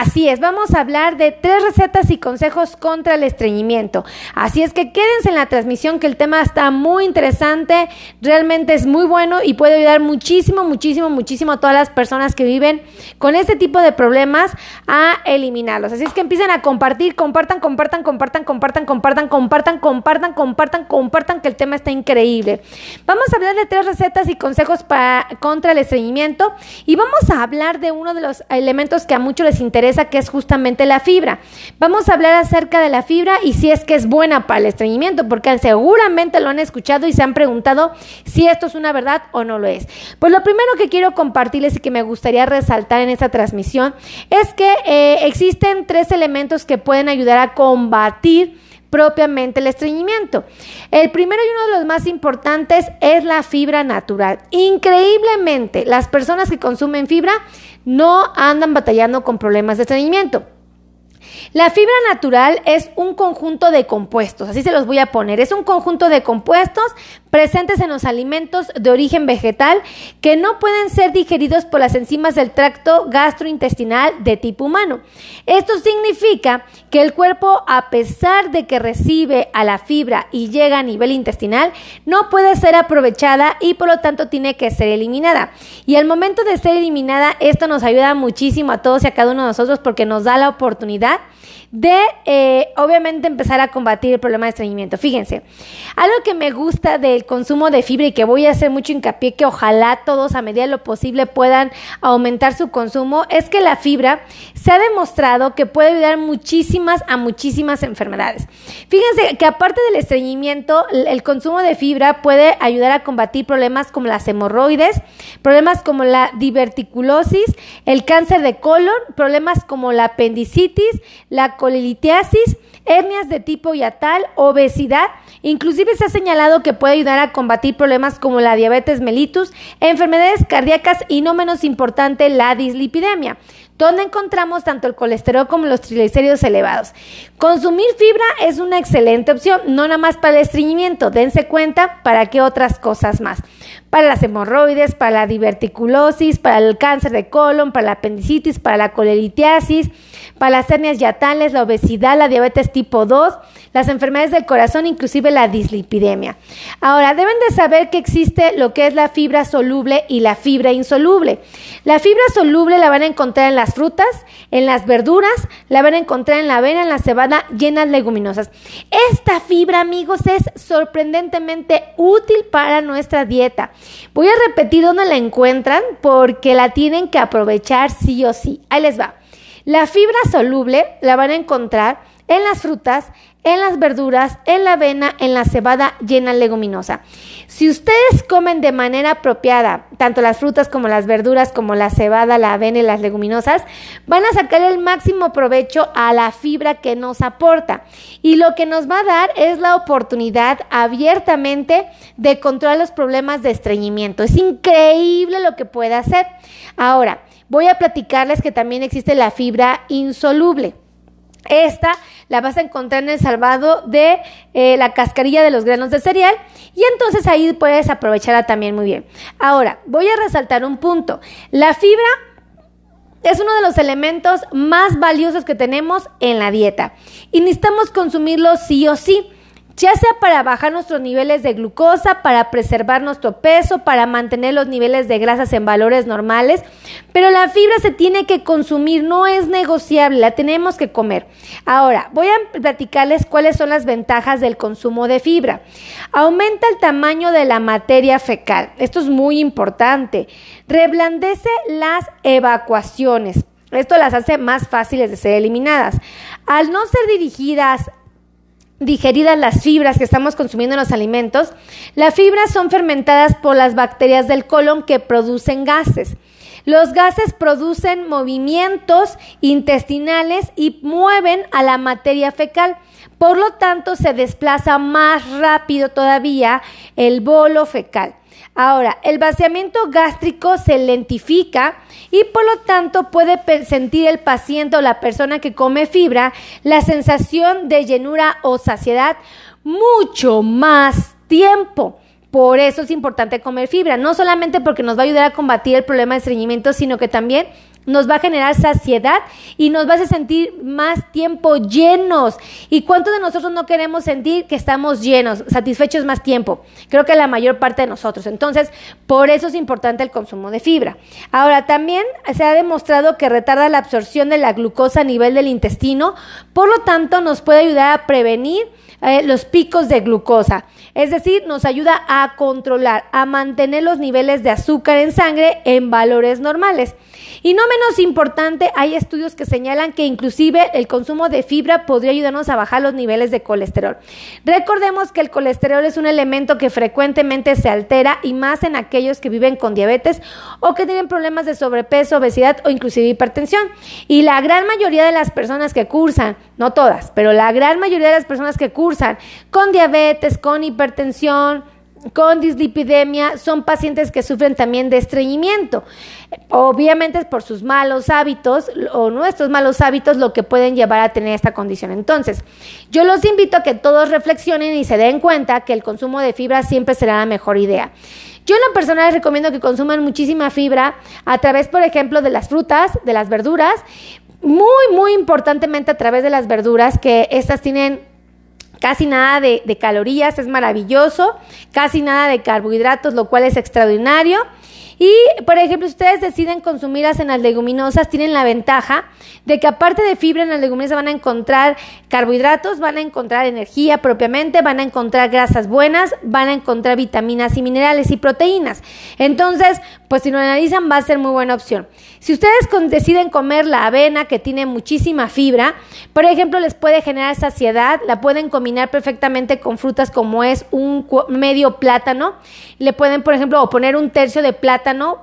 Así es, vamos a hablar de tres recetas y consejos contra el estreñimiento. Así es que quédense en la transmisión que el tema está muy interesante, realmente es muy bueno y puede ayudar muchísimo, muchísimo, muchísimo a todas las personas que viven con este tipo de problemas a eliminarlos. Así es que empiecen a compartir, compartan, compartan, compartan, compartan, compartan, compartan, compartan, compartan, compartan, que el tema está increíble. Vamos a hablar de tres recetas y consejos para, contra el estreñimiento y vamos a hablar de uno de los elementos que a muchos les interesa, que es justamente la fibra. Vamos a hablar acerca de la fibra y si es que es buena para el estreñimiento, porque seguramente lo han escuchado y se han preguntado si esto es una verdad o no lo es. Pues lo primero que quiero compartirles y que me gustaría resaltar en esta transmisión es que eh, existen tres elementos que pueden ayudar a combatir propiamente el estreñimiento. El primero y uno de los más importantes es la fibra natural. Increíblemente, las personas que consumen fibra no andan batallando con problemas de estreñimiento. La fibra natural es un conjunto de compuestos, así se los voy a poner. Es un conjunto de compuestos presentes en los alimentos de origen vegetal que no pueden ser digeridos por las enzimas del tracto gastrointestinal de tipo humano. Esto significa que el cuerpo, a pesar de que recibe a la fibra y llega a nivel intestinal, no puede ser aprovechada y por lo tanto tiene que ser eliminada. Y al momento de ser eliminada, esto nos ayuda muchísimo a todos y a cada uno de nosotros porque nos da la oportunidad de eh, obviamente empezar a combatir el problema de estreñimiento. Fíjense, algo que me gusta del consumo de fibra y que voy a hacer mucho hincapié que ojalá todos a medida de lo posible puedan aumentar su consumo es que la fibra se ha demostrado que puede ayudar muchísimas a muchísimas enfermedades. Fíjense que aparte del estreñimiento, el consumo de fibra puede ayudar a combatir problemas como las hemorroides, problemas como la diverticulosis, el cáncer de colon, problemas como la apendicitis, la colelitiasis, hernias de tipo yatal, obesidad. Inclusive se ha señalado que puede ayudar a combatir problemas como la diabetes mellitus, enfermedades cardíacas y no menos importante la dislipidemia donde encontramos tanto el colesterol como los triglicéridos elevados. Consumir fibra es una excelente opción, no nada más para el estreñimiento, dense cuenta para qué otras cosas más. Para las hemorroides, para la diverticulosis, para el cáncer de colon, para la apendicitis, para la colelitiasis, para las hernias yatales, la obesidad, la diabetes tipo 2, las enfermedades del corazón, inclusive la dislipidemia. Ahora, deben de saber que existe lo que es la fibra soluble y la fibra insoluble. La fibra soluble la van a encontrar en las frutas, en las verduras, la van a encontrar en la avena, en la cebada, llenas leguminosas. Esta fibra, amigos, es sorprendentemente útil para nuestra dieta. Voy a repetir dónde la encuentran porque la tienen que aprovechar sí o sí. Ahí les va. La fibra soluble la van a encontrar en las frutas, en las verduras, en la avena, en la cebada llena leguminosa. Si ustedes comen de manera apropiada tanto las frutas como las verduras, como la cebada, la avena y las leguminosas, van a sacar el máximo provecho a la fibra que nos aporta. Y lo que nos va a dar es la oportunidad abiertamente de controlar los problemas de estreñimiento. Es increíble lo que puede hacer. Ahora, voy a platicarles que también existe la fibra insoluble. Esta la vas a encontrar en el salvado de eh, la cascarilla de los granos de cereal y entonces ahí puedes aprovecharla también muy bien. Ahora, voy a resaltar un punto. La fibra es uno de los elementos más valiosos que tenemos en la dieta y necesitamos consumirlo sí o sí ya sea para bajar nuestros niveles de glucosa, para preservar nuestro peso, para mantener los niveles de grasas en valores normales, pero la fibra se tiene que consumir, no es negociable, la tenemos que comer. Ahora, voy a platicarles cuáles son las ventajas del consumo de fibra. Aumenta el tamaño de la materia fecal, esto es muy importante. Reblandece las evacuaciones. Esto las hace más fáciles de ser eliminadas. Al no ser dirigidas digeridas las fibras que estamos consumiendo en los alimentos, las fibras son fermentadas por las bacterias del colon que producen gases. Los gases producen movimientos intestinales y mueven a la materia fecal. Por lo tanto, se desplaza más rápido todavía el bolo fecal. Ahora, el vaciamiento gástrico se lentifica y por lo tanto puede sentir el paciente o la persona que come fibra la sensación de llenura o saciedad mucho más tiempo. Por eso es importante comer fibra, no solamente porque nos va a ayudar a combatir el problema de estreñimiento, sino que también nos va a generar saciedad y nos va a sentir más tiempo llenos. ¿Y cuántos de nosotros no queremos sentir que estamos llenos, satisfechos más tiempo? Creo que la mayor parte de nosotros. Entonces, por eso es importante el consumo de fibra. Ahora, también se ha demostrado que retarda la absorción de la glucosa a nivel del intestino, por lo tanto, nos puede ayudar a prevenir eh, los picos de glucosa. Es decir, nos ayuda a controlar, a mantener los niveles de azúcar en sangre en valores normales. Y no importante, hay estudios que señalan que inclusive el consumo de fibra podría ayudarnos a bajar los niveles de colesterol. Recordemos que el colesterol es un elemento que frecuentemente se altera y más en aquellos que viven con diabetes o que tienen problemas de sobrepeso, obesidad o inclusive hipertensión. Y la gran mayoría de las personas que cursan, no todas, pero la gran mayoría de las personas que cursan con diabetes, con hipertensión, con dislipidemia son pacientes que sufren también de estreñimiento. Obviamente es por sus malos hábitos o nuestros malos hábitos lo que pueden llevar a tener esta condición. Entonces, yo los invito a que todos reflexionen y se den cuenta que el consumo de fibra siempre será la mejor idea. Yo en lo personal les recomiendo que consuman muchísima fibra a través, por ejemplo, de las frutas, de las verduras, muy, muy importantemente a través de las verduras, que estas tienen casi nada de, calorías, es maravilloso, casi nada de carbohidratos, lo cual es extraordinario. Y, por ejemplo, si ustedes deciden consumirlas en las leguminosas, tienen la ventaja de que aparte de fibra en las leguminosas van a encontrar carbohidratos, van a encontrar energía propiamente, van a encontrar grasas buenas, van a encontrar vitaminas y minerales y proteínas. Entonces, pues si lo analizan va a ser muy buena opción. Si ustedes deciden comer la avena que tiene muchísima fibra, por ejemplo, les puede generar saciedad, la pueden combinar perfectamente con frutas como es un medio plátano, le pueden, por ejemplo, poner un tercio de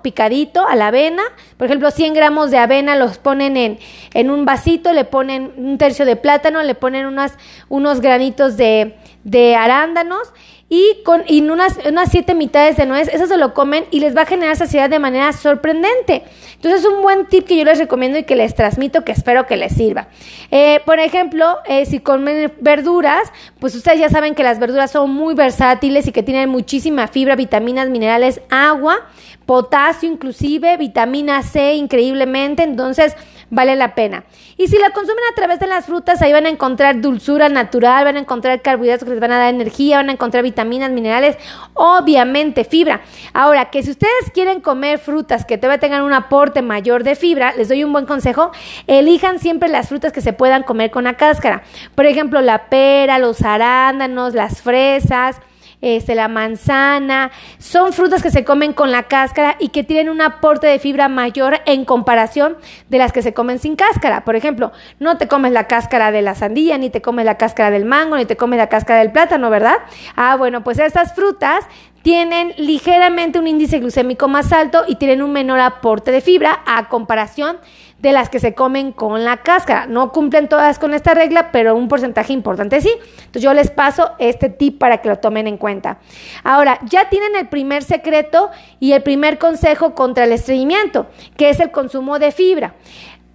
picadito a la avena. Por ejemplo, 100 gramos de avena los ponen en, en un vasito, le ponen un tercio de plátano, le ponen unas, unos granitos de, de arándanos y con y unas, unas siete mitades de nuez, eso se lo comen y les va a generar saciedad de manera sorprendente. Entonces, es un buen tip que yo les recomiendo y que les transmito que espero que les sirva. Eh, por ejemplo, eh, si comen verduras, pues ustedes ya saben que las verduras son muy versátiles y que tienen muchísima fibra, vitaminas, minerales, agua potasio inclusive, vitamina C increíblemente, entonces vale la pena. Y si la consumen a través de las frutas, ahí van a encontrar dulzura natural, van a encontrar carbohidratos que les van a dar energía, van a encontrar vitaminas, minerales, obviamente fibra. Ahora, que si ustedes quieren comer frutas que todavía tengan un aporte mayor de fibra, les doy un buen consejo, elijan siempre las frutas que se puedan comer con la cáscara. Por ejemplo, la pera, los arándanos, las fresas, este, la manzana, son frutas que se comen con la cáscara y que tienen un aporte de fibra mayor en comparación de las que se comen sin cáscara. Por ejemplo, no te comes la cáscara de la sandía, ni te comes la cáscara del mango, ni te comes la cáscara del plátano, ¿verdad? Ah, bueno, pues estas frutas tienen ligeramente un índice glucémico más alto y tienen un menor aporte de fibra a comparación de las que se comen con la cáscara. No cumplen todas con esta regla, pero un porcentaje importante sí. Entonces yo les paso este tip para que lo tomen en cuenta. Ahora, ya tienen el primer secreto y el primer consejo contra el estreñimiento, que es el consumo de fibra.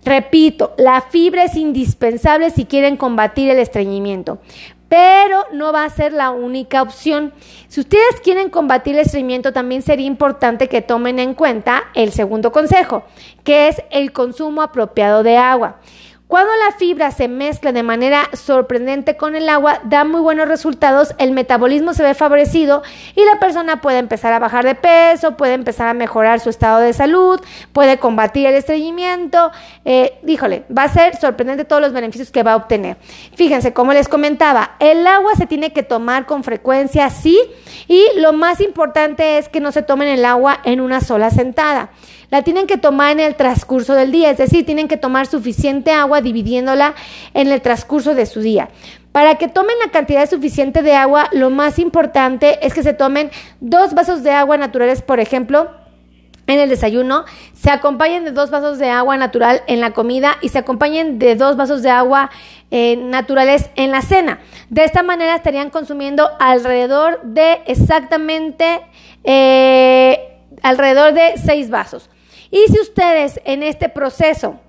Repito, la fibra es indispensable si quieren combatir el estreñimiento pero no va a ser la única opción. Si ustedes quieren combatir el estreñimiento, también sería importante que tomen en cuenta el segundo consejo, que es el consumo apropiado de agua. Cuando la fibra se mezcla de manera sorprendente con el agua, da muy buenos resultados, el metabolismo se ve favorecido y la persona puede empezar a bajar de peso, puede empezar a mejorar su estado de salud, puede combatir el estreñimiento. Eh, díjole, va a ser sorprendente todos los beneficios que va a obtener. Fíjense, como les comentaba, el agua se tiene que tomar con frecuencia, sí, y lo más importante es que no se tomen el agua en una sola sentada la tienen que tomar en el transcurso del día, es decir, tienen que tomar suficiente agua dividiéndola en el transcurso de su día. Para que tomen la cantidad suficiente de agua, lo más importante es que se tomen dos vasos de agua naturales, por ejemplo, en el desayuno, se acompañen de dos vasos de agua natural en la comida y se acompañen de dos vasos de agua eh, naturales en la cena. De esta manera estarían consumiendo alrededor de exactamente eh, alrededor de seis vasos. Y si ustedes en este proceso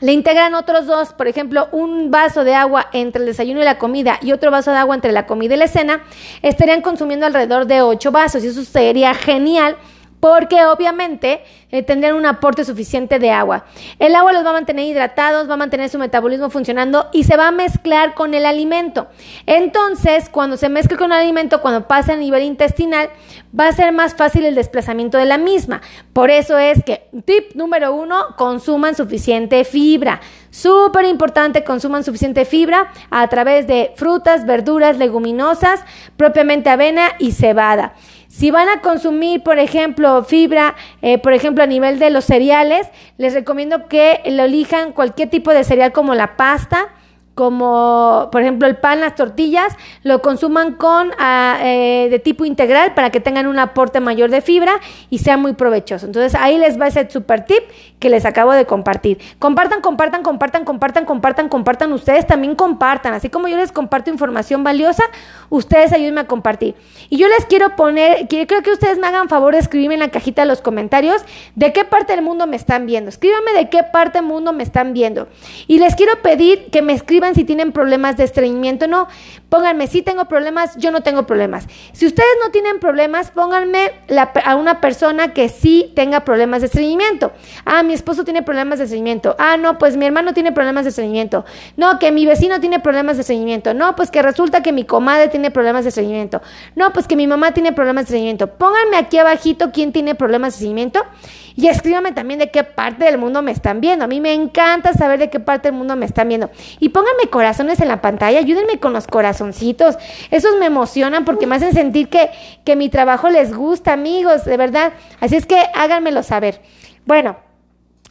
le integran otros dos, por ejemplo, un vaso de agua entre el desayuno y la comida y otro vaso de agua entre la comida y la cena, estarían consumiendo alrededor de ocho vasos y eso sería genial porque obviamente eh, tendrán un aporte suficiente de agua. El agua los va a mantener hidratados, va a mantener su metabolismo funcionando y se va a mezclar con el alimento. Entonces, cuando se mezcle con el alimento, cuando pase a nivel intestinal, va a ser más fácil el desplazamiento de la misma. Por eso es que, tip número uno, consuman suficiente fibra. Súper importante, consuman suficiente fibra a través de frutas, verduras, leguminosas, propiamente avena y cebada. Si van a consumir, por ejemplo, fibra, eh, por ejemplo, a nivel de los cereales, les recomiendo que lo elijan cualquier tipo de cereal como la pasta, como por ejemplo el pan, las tortillas, lo consuman con ah, eh, de tipo integral para que tengan un aporte mayor de fibra y sea muy provechoso. Entonces ahí les va ese super tip que les acabo de compartir. Compartan, compartan, compartan, compartan, compartan, compartan. Ustedes también compartan. Así como yo les comparto información valiosa, ustedes ayúdenme a compartir. Y yo les quiero poner, creo que ustedes me hagan favor de escribirme en la cajita de los comentarios de qué parte del mundo me están viendo. Escríbanme de qué parte del mundo me están viendo. Y les quiero pedir que me escriban si tienen problemas de estreñimiento. No, pónganme, si tengo problemas, yo no tengo problemas. Si ustedes no tienen problemas, pónganme a una persona que sí tenga problemas de estreñimiento. Ah, mi esposo tiene problemas de estreñimiento. Ah, no, pues mi hermano tiene problemas de estreñimiento. No, que mi vecino tiene problemas de estreñimiento. No, pues que resulta que mi comadre tiene problemas de estreñimiento. No, pues que mi mamá tiene problemas de estreñimiento. Pónganme aquí abajito quién tiene problemas de estreñimiento y escríbanme también de qué parte del mundo me están viendo. A mí me encanta saber de qué parte del mundo me están viendo. Y pónganme corazones en la pantalla, ayúdenme con los corazoncitos. Esos me emocionan porque me hacen sentir que, que mi trabajo les gusta, amigos, de verdad. Así es que háganmelo saber. Bueno,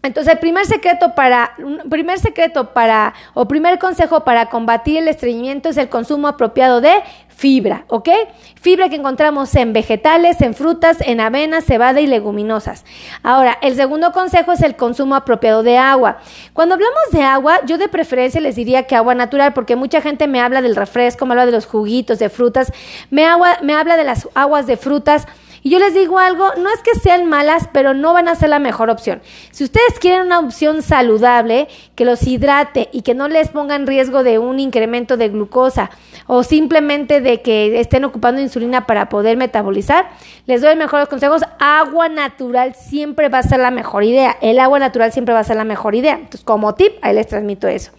entonces, el primer secreto para, primer secreto para, o primer consejo para combatir el estreñimiento es el consumo apropiado de fibra, ¿ok? Fibra que encontramos en vegetales, en frutas, en avena, cebada y leguminosas. Ahora, el segundo consejo es el consumo apropiado de agua. Cuando hablamos de agua, yo de preferencia les diría que agua natural, porque mucha gente me habla del refresco, me habla de los juguitos, de frutas, me, agua, me habla de las aguas de frutas y yo les digo algo, no es que sean malas, pero no van a ser la mejor opción. Si ustedes quieren una opción saludable, que los hidrate y que no les ponga en riesgo de un incremento de glucosa o simplemente de que estén ocupando insulina para poder metabolizar, les doy mejores consejos. Agua natural siempre va a ser la mejor idea. El agua natural siempre va a ser la mejor idea. Entonces, como tip, ahí les transmito eso.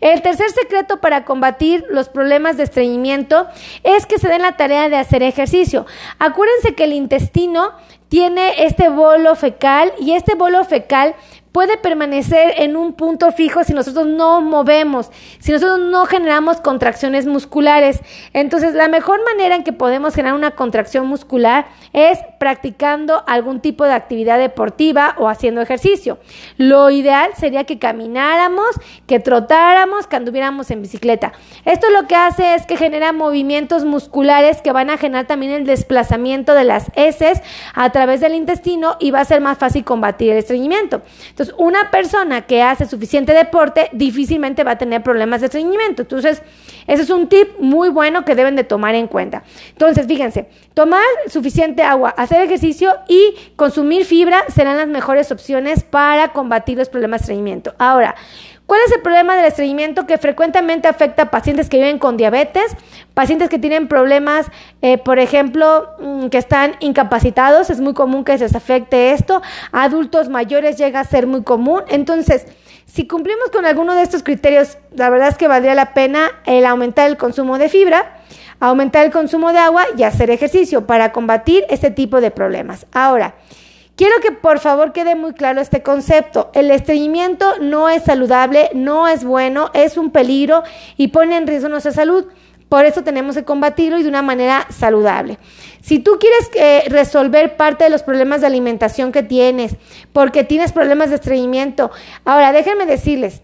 El tercer secreto para combatir los problemas de estreñimiento es que se den la tarea de hacer ejercicio. Acuérdense que el intestino tiene este bolo fecal y este bolo fecal puede permanecer en un punto fijo si nosotros no movemos, si nosotros no generamos contracciones musculares. Entonces, la mejor manera en que podemos generar una contracción muscular es practicando algún tipo de actividad deportiva o haciendo ejercicio. Lo ideal sería que camináramos, que trotáramos, que anduviéramos en bicicleta. Esto lo que hace es que genera movimientos musculares que van a generar también el desplazamiento de las heces a través del intestino y va a ser más fácil combatir el estreñimiento. Entonces, una persona que hace suficiente deporte difícilmente va a tener problemas de estreñimiento. Entonces, ese es un tip muy bueno que deben de tomar en cuenta. Entonces, fíjense, tomar suficiente agua, hacer ejercicio y consumir fibra serán las mejores opciones para combatir los problemas de estreñimiento. Ahora, ¿Cuál es el problema del estreñimiento que frecuentemente afecta a pacientes que viven con diabetes, pacientes que tienen problemas, eh, por ejemplo, mm, que están incapacitados? Es muy común que se les afecte esto. adultos mayores llega a ser muy común. Entonces, si cumplimos con alguno de estos criterios, la verdad es que valdría la pena el aumentar el consumo de fibra, aumentar el consumo de agua y hacer ejercicio para combatir este tipo de problemas. Ahora, Quiero que por favor quede muy claro este concepto. El estreñimiento no es saludable, no es bueno, es un peligro y pone en riesgo nuestra salud. Por eso tenemos que combatirlo y de una manera saludable. Si tú quieres eh, resolver parte de los problemas de alimentación que tienes, porque tienes problemas de estreñimiento, ahora déjenme decirles,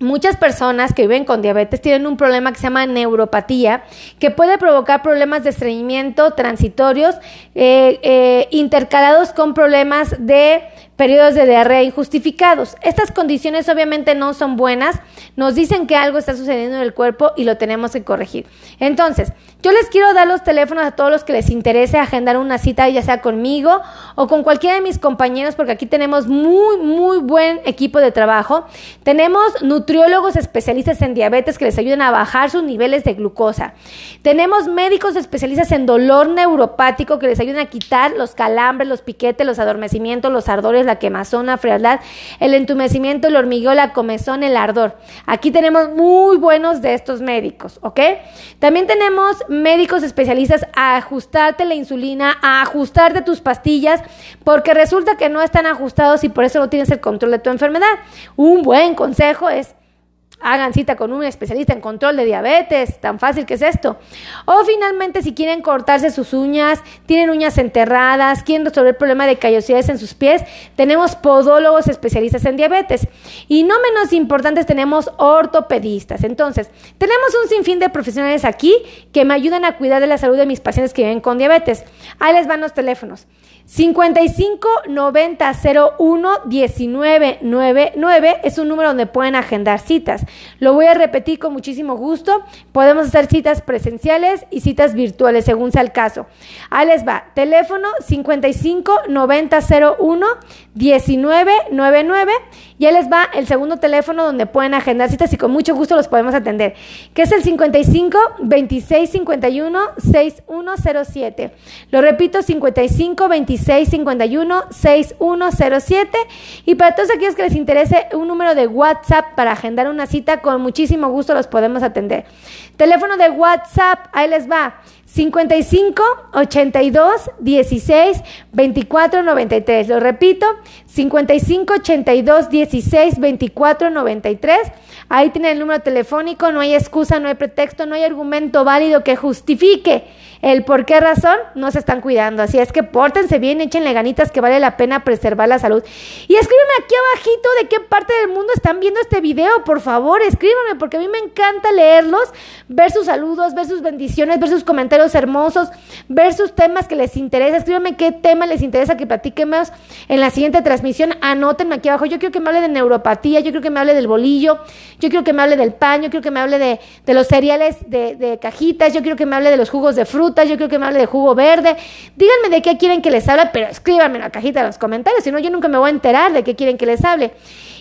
Muchas personas que viven con diabetes tienen un problema que se llama neuropatía, que puede provocar problemas de estreñimiento transitorios eh, eh, intercalados con problemas de periodos de diarrea injustificados. Estas condiciones obviamente no son buenas, nos dicen que algo está sucediendo en el cuerpo y lo tenemos que corregir. Entonces, yo les quiero dar los teléfonos a todos los que les interese agendar una cita, ya sea conmigo o con cualquiera de mis compañeros, porque aquí tenemos muy, muy buen equipo de trabajo. Tenemos nutriólogos especialistas en diabetes que les ayudan a bajar sus niveles de glucosa. Tenemos médicos especialistas en dolor neuropático que les ayudan a quitar los calambres, los piquetes, los adormecimientos, los ardores, la quemazón, la frialdad, el entumecimiento, el hormigueo, la comezón, el ardor. Aquí tenemos muy buenos de estos médicos, ¿ok? También tenemos médicos especialistas a ajustarte la insulina, a ajustarte tus pastillas, porque resulta que no están ajustados y por eso no tienes el control de tu enfermedad. Un buen consejo es hagan cita con un especialista en control de diabetes, tan fácil que es esto. O finalmente, si quieren cortarse sus uñas, tienen uñas enterradas, quieren resolver el problema de callosidades en sus pies, tenemos podólogos especialistas en diabetes. Y no menos importantes, tenemos ortopedistas. Entonces, tenemos un sinfín de profesionales aquí que me ayudan a cuidar de la salud de mis pacientes que viven con diabetes. Ahí les van los teléfonos. 55 90 01 19 99 es un número donde pueden agendar citas. Lo voy a repetir con muchísimo gusto. Podemos hacer citas presenciales y citas virtuales según sea el caso. Ahí les va. Teléfono 55 90 01 19 99 y ahí les va el segundo teléfono donde pueden agendar citas y con mucho gusto los podemos atender, que es el 55 26 51 6107. Lo repito, 55 26 51 6107. Y para todos aquellos que les interese un número de WhatsApp para agendar una cita, con muchísimo gusto los podemos atender. Teléfono de WhatsApp, ahí les va. 55 82 16 24 93. Lo repito, 55 82 16 24 93. Ahí tiene el número telefónico, no hay excusa, no hay pretexto, no hay argumento válido que justifique el por qué razón no se están cuidando. Así es que pórtense bien, échenle ganitas que vale la pena preservar la salud. Y escríbanme aquí abajito de qué parte del mundo están viendo este video, por favor, escríbanme porque a mí me encanta leerlos, ver sus saludos, ver sus bendiciones, ver sus comentarios hermosos, ver sus temas que les interesa. Escríbanme qué tema les interesa que platiquemos en la siguiente transmisión. Anótenme aquí abajo. Yo quiero que me hable de neuropatía, yo quiero que me hable del bolillo, yo quiero que me hable del pan, yo quiero que me hable de, los cereales de, de cajitas, yo quiero que me hable de los jugos de fruta yo quiero que me hable de jugo verde. Díganme de qué quieren que les hable, pero escríbanme en la cajita de los comentarios, si no yo nunca me voy a enterar de qué quieren que les hable.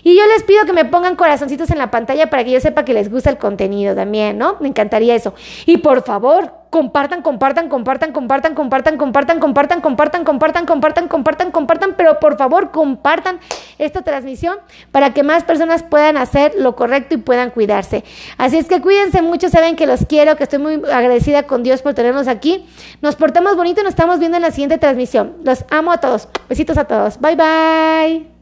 Y yo les pido que me pongan corazoncitos en la pantalla para que yo sepa que les gusta el contenido también, ¿no? Me encantaría eso. Y por favor, compartan, compartan, compartan, compartan, compartan, compartan, compartan, compartan, compartan, compartan, compartan, compartan, pero por favor compartan esta transmisión para que más personas puedan hacer lo correcto y puedan cuidarse. Así es que cuídense mucho, saben que los quiero, que estoy muy agradecida con Dios por tenernos aquí. Nos portamos bonito y nos estamos viendo en la siguiente transmisión. Los amo a todos. Besitos a todos. Bye bye.